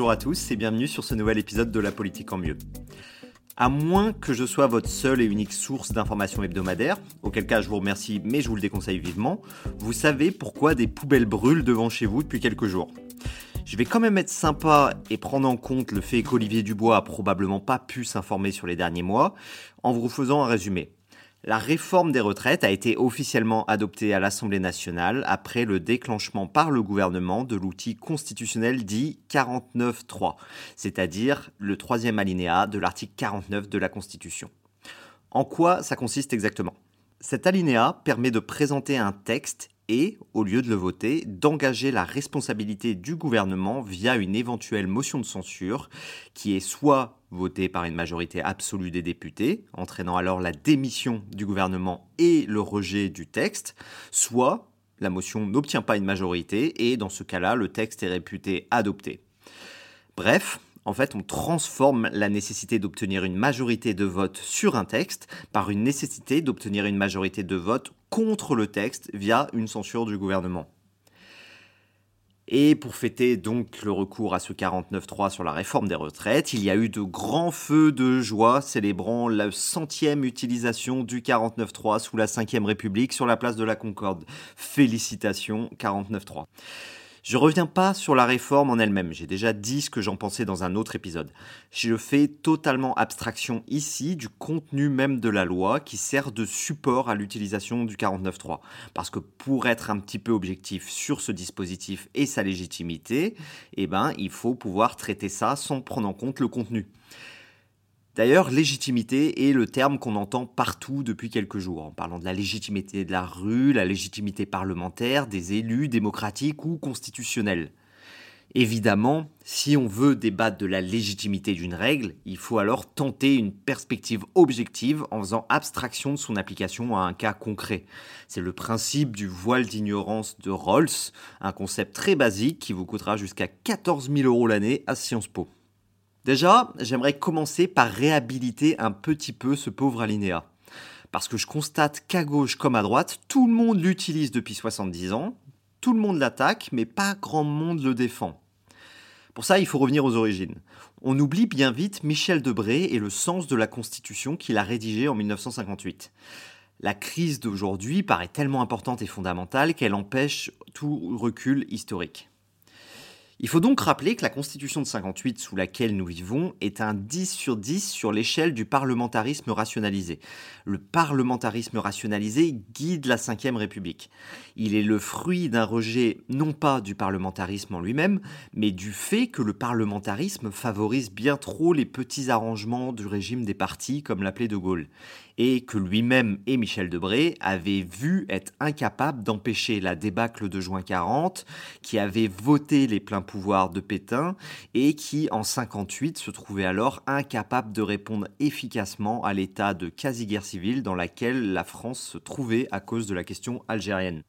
Bonjour à tous et bienvenue sur ce nouvel épisode de La politique en mieux. À moins que je sois votre seule et unique source d'informations hebdomadaires, auquel cas je vous remercie mais je vous le déconseille vivement, vous savez pourquoi des poubelles brûlent devant chez vous depuis quelques jours. Je vais quand même être sympa et prendre en compte le fait qu'Olivier Dubois a probablement pas pu s'informer sur les derniers mois, en vous faisant un résumé. La réforme des retraites a été officiellement adoptée à l'Assemblée nationale après le déclenchement par le gouvernement de l'outil constitutionnel dit 49.3, c'est-à-dire le troisième alinéa de l'article 49 de la Constitution. En quoi ça consiste exactement? Cet alinéa permet de présenter un texte et, au lieu de le voter, d'engager la responsabilité du gouvernement via une éventuelle motion de censure qui est soit votée par une majorité absolue des députés, entraînant alors la démission du gouvernement et le rejet du texte, soit la motion n'obtient pas une majorité et dans ce cas-là, le texte est réputé adopté. Bref, en fait, on transforme la nécessité d'obtenir une majorité de vote sur un texte par une nécessité d'obtenir une majorité de vote contre le texte via une censure du gouvernement. Et pour fêter donc le recours à ce 49.3 sur la réforme des retraites, il y a eu de grands feux de joie célébrant la centième utilisation du 49.3 sous la 5ème République sur la place de la Concorde. Félicitations 49.3. Je reviens pas sur la réforme en elle-même, j'ai déjà dit ce que j'en pensais dans un autre épisode. Je fais totalement abstraction ici du contenu même de la loi qui sert de support à l'utilisation du 49.3. Parce que pour être un petit peu objectif sur ce dispositif et sa légitimité, eh ben, il faut pouvoir traiter ça sans prendre en compte le contenu. D'ailleurs, légitimité est le terme qu'on entend partout depuis quelques jours, en parlant de la légitimité de la rue, la légitimité parlementaire, des élus, démocratiques ou constitutionnels. Évidemment, si on veut débattre de la légitimité d'une règle, il faut alors tenter une perspective objective en faisant abstraction de son application à un cas concret. C'est le principe du voile d'ignorance de Rawls, un concept très basique qui vous coûtera jusqu'à 14 000 euros l'année à Sciences Po. Déjà, j'aimerais commencer par réhabiliter un petit peu ce pauvre alinéa. Parce que je constate qu'à gauche comme à droite, tout le monde l'utilise depuis 70 ans, tout le monde l'attaque, mais pas grand monde le défend. Pour ça, il faut revenir aux origines. On oublie bien vite Michel Debré et le sens de la Constitution qu'il a rédigée en 1958. La crise d'aujourd'hui paraît tellement importante et fondamentale qu'elle empêche tout recul historique. Il faut donc rappeler que la Constitution de 58 sous laquelle nous vivons est un 10 sur 10 sur l'échelle du parlementarisme rationalisé. Le parlementarisme rationalisé guide la Ve République. Il est le fruit d'un rejet non pas du parlementarisme en lui-même, mais du fait que le parlementarisme favorise bien trop les petits arrangements du régime des partis, comme l'appelait De Gaulle et que lui-même et Michel Debré avaient vu être incapables d'empêcher la débâcle de juin 40, qui avait voté les pleins pouvoirs de Pétain et qui, en 58, se trouvait alors incapable de répondre efficacement à l'état de quasi-guerre civile dans laquelle la France se trouvait à cause de la question algérienne.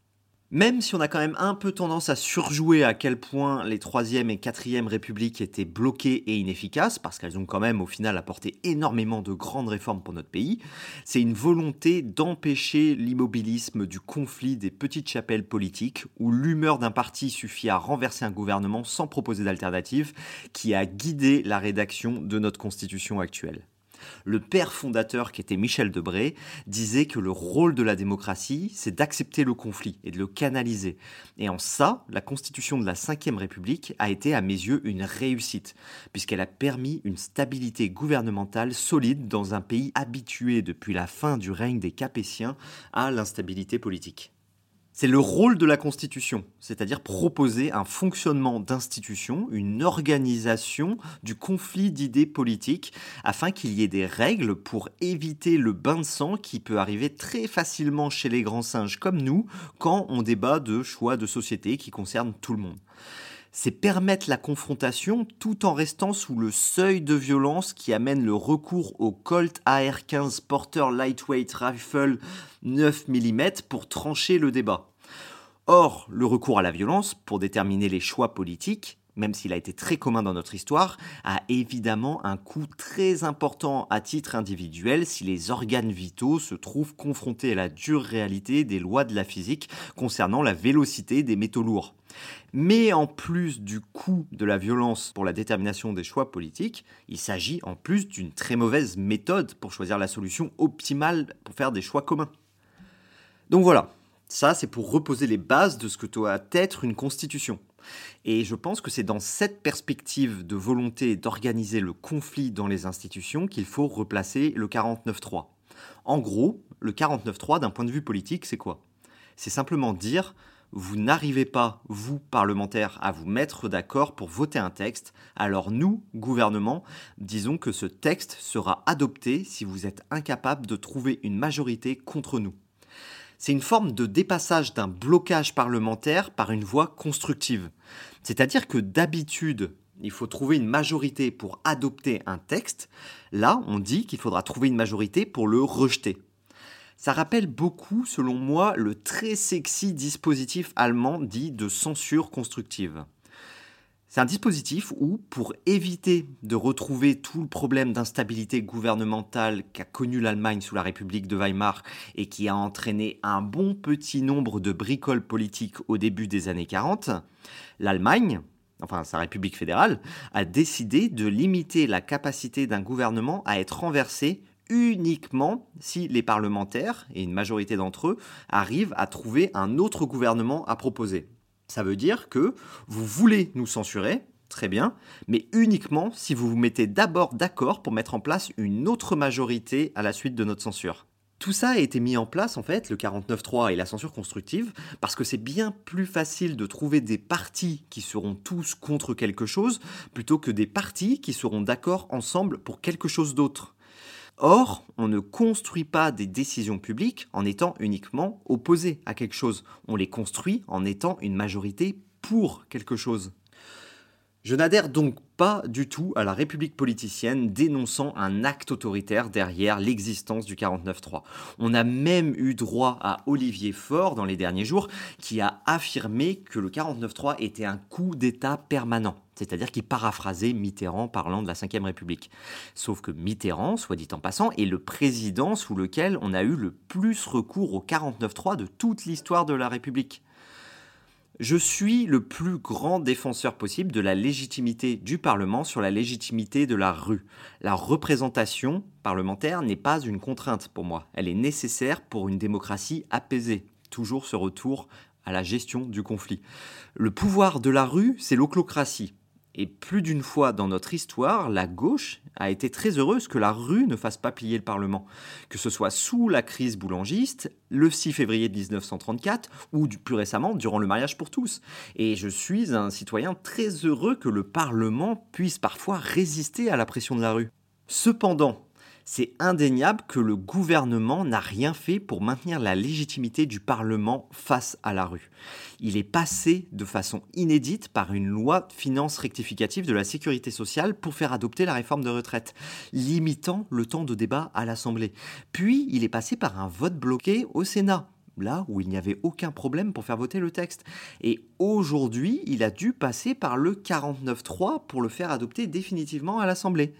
Même si on a quand même un peu tendance à surjouer à quel point les 3e et 4e républiques étaient bloquées et inefficaces, parce qu'elles ont quand même au final apporté énormément de grandes réformes pour notre pays, c'est une volonté d'empêcher l'immobilisme du conflit des petites chapelles politiques, où l'humeur d'un parti suffit à renverser un gouvernement sans proposer d'alternative, qui a guidé la rédaction de notre constitution actuelle. Le père fondateur, qui était Michel Debré, disait que le rôle de la démocratie, c'est d'accepter le conflit et de le canaliser. Et en ça, la constitution de la Ve République a été à mes yeux une réussite, puisqu'elle a permis une stabilité gouvernementale solide dans un pays habitué depuis la fin du règne des Capétiens à l'instabilité politique. C'est le rôle de la Constitution, c'est-à-dire proposer un fonctionnement d'institution, une organisation du conflit d'idées politiques, afin qu'il y ait des règles pour éviter le bain de sang qui peut arriver très facilement chez les grands singes comme nous quand on débat de choix de société qui concernent tout le monde c'est permettre la confrontation tout en restant sous le seuil de violence qui amène le recours au Colt AR-15 Porter Lightweight Rifle 9 mm pour trancher le débat. Or, le recours à la violence pour déterminer les choix politiques, même s'il a été très commun dans notre histoire, a évidemment un coût très important à titre individuel si les organes vitaux se trouvent confrontés à la dure réalité des lois de la physique concernant la vélocité des métaux lourds. Mais en plus du coût de la violence pour la détermination des choix politiques, il s'agit en plus d'une très mauvaise méthode pour choisir la solution optimale pour faire des choix communs. Donc voilà, ça c'est pour reposer les bases de ce que doit être une constitution. Et je pense que c'est dans cette perspective de volonté d'organiser le conflit dans les institutions qu'il faut replacer le 49-3. En gros, le 49-3 d'un point de vue politique, c'est quoi? C'est simplement dire vous n'arrivez pas, vous, parlementaires, à vous mettre d'accord pour voter un texte, alors nous, gouvernement, disons que ce texte sera adopté si vous êtes incapable de trouver une majorité contre nous. C'est une forme de dépassage d'un blocage parlementaire par une voie constructive. C'est-à-dire que d'habitude, il faut trouver une majorité pour adopter un texte. Là, on dit qu'il faudra trouver une majorité pour le rejeter. Ça rappelle beaucoup, selon moi, le très sexy dispositif allemand dit de censure constructive. C'est un dispositif où, pour éviter de retrouver tout le problème d'instabilité gouvernementale qu'a connu l'Allemagne sous la République de Weimar et qui a entraîné un bon petit nombre de bricoles politiques au début des années 40, l'Allemagne, enfin sa République fédérale, a décidé de limiter la capacité d'un gouvernement à être renversé uniquement si les parlementaires, et une majorité d'entre eux, arrivent à trouver un autre gouvernement à proposer. Ça veut dire que vous voulez nous censurer, très bien, mais uniquement si vous vous mettez d'abord d'accord pour mettre en place une autre majorité à la suite de notre censure. Tout ça a été mis en place, en fait, le 49.3 et la censure constructive, parce que c'est bien plus facile de trouver des partis qui seront tous contre quelque chose, plutôt que des partis qui seront d'accord ensemble pour quelque chose d'autre. Or, on ne construit pas des décisions publiques en étant uniquement opposé à quelque chose. On les construit en étant une majorité pour quelque chose. Je n'adhère donc pas du tout à la République politicienne dénonçant un acte autoritaire derrière l'existence du 49-3. On a même eu droit à Olivier Faure dans les derniers jours qui a affirmé que le 49-3 était un coup d'État permanent. C'est-à-dire qu'il paraphrasait Mitterrand parlant de la Ve République. Sauf que Mitterrand, soit dit en passant, est le président sous lequel on a eu le plus recours au 49-3 de toute l'histoire de la République. Je suis le plus grand défenseur possible de la légitimité du Parlement sur la légitimité de la rue. La représentation parlementaire n'est pas une contrainte pour moi. Elle est nécessaire pour une démocratie apaisée. Toujours ce retour à la gestion du conflit. Le pouvoir de la rue, c'est l'oclocratie. Et plus d'une fois dans notre histoire, la gauche a été très heureuse que la rue ne fasse pas plier le Parlement. Que ce soit sous la crise boulangiste, le 6 février 1934, ou plus récemment durant le mariage pour tous. Et je suis un citoyen très heureux que le Parlement puisse parfois résister à la pression de la rue. Cependant, c'est indéniable que le gouvernement n'a rien fait pour maintenir la légitimité du Parlement face à la rue. Il est passé de façon inédite par une loi de finances rectificative de la sécurité sociale pour faire adopter la réforme de retraite, limitant le temps de débat à l'Assemblée. Puis il est passé par un vote bloqué au Sénat là où il n'y avait aucun problème pour faire voter le texte. Et aujourd'hui, il a dû passer par le 49.3 pour le faire adopter définitivement à l'Assemblée.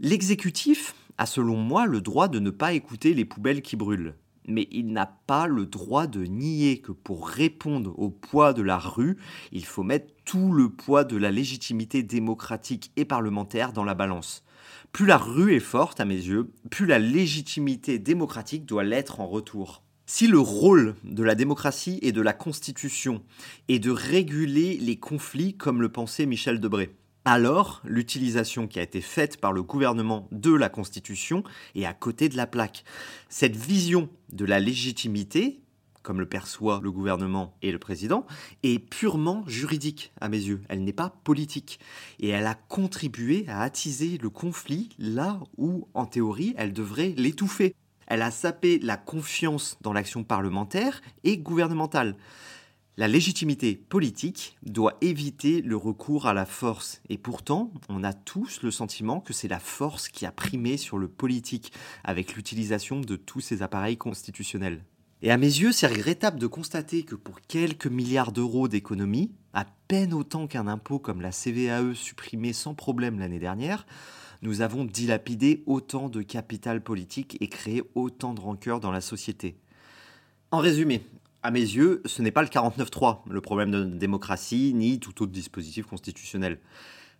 L'exécutif a selon moi le droit de ne pas écouter les poubelles qui brûlent. Mais il n'a pas le droit de nier que pour répondre au poids de la rue, il faut mettre tout le poids de la légitimité démocratique et parlementaire dans la balance. Plus la rue est forte à mes yeux, plus la légitimité démocratique doit l'être en retour. Si le rôle de la démocratie et de la Constitution est de réguler les conflits comme le pensait Michel Debré, alors l'utilisation qui a été faite par le gouvernement de la Constitution est à côté de la plaque. Cette vision de la légitimité comme le perçoit le gouvernement et le président, est purement juridique à mes yeux. Elle n'est pas politique. Et elle a contribué à attiser le conflit là où, en théorie, elle devrait l'étouffer. Elle a sapé la confiance dans l'action parlementaire et gouvernementale. La légitimité politique doit éviter le recours à la force. Et pourtant, on a tous le sentiment que c'est la force qui a primé sur le politique avec l'utilisation de tous ces appareils constitutionnels. Et à mes yeux, c'est regrettable de constater que pour quelques milliards d'euros d'économies, à peine autant qu'un impôt comme la CVAE supprimé sans problème l'année dernière, nous avons dilapidé autant de capital politique et créé autant de rancœur dans la société. En résumé, à mes yeux, ce n'est pas le 49-3, le problème de démocratie, ni tout autre dispositif constitutionnel.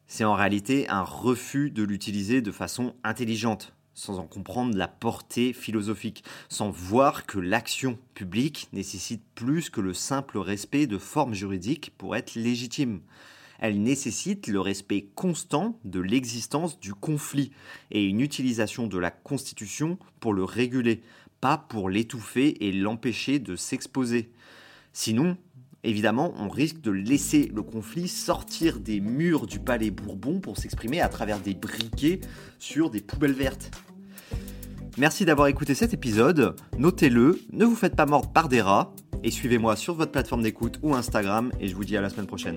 C'est en réalité un refus de l'utiliser de façon intelligente, sans en comprendre la portée philosophique, sans voir que l'action publique nécessite plus que le simple respect de formes juridiques pour être légitime. Elle nécessite le respect constant de l'existence du conflit et une utilisation de la Constitution pour le réguler, pas pour l'étouffer et l'empêcher de s'exposer. Sinon, évidemment, on risque de laisser le conflit sortir des murs du palais Bourbon pour s'exprimer à travers des briquets sur des poubelles vertes. Merci d'avoir écouté cet épisode, notez-le, ne vous faites pas mordre par des rats, et suivez-moi sur votre plateforme d'écoute ou Instagram, et je vous dis à la semaine prochaine.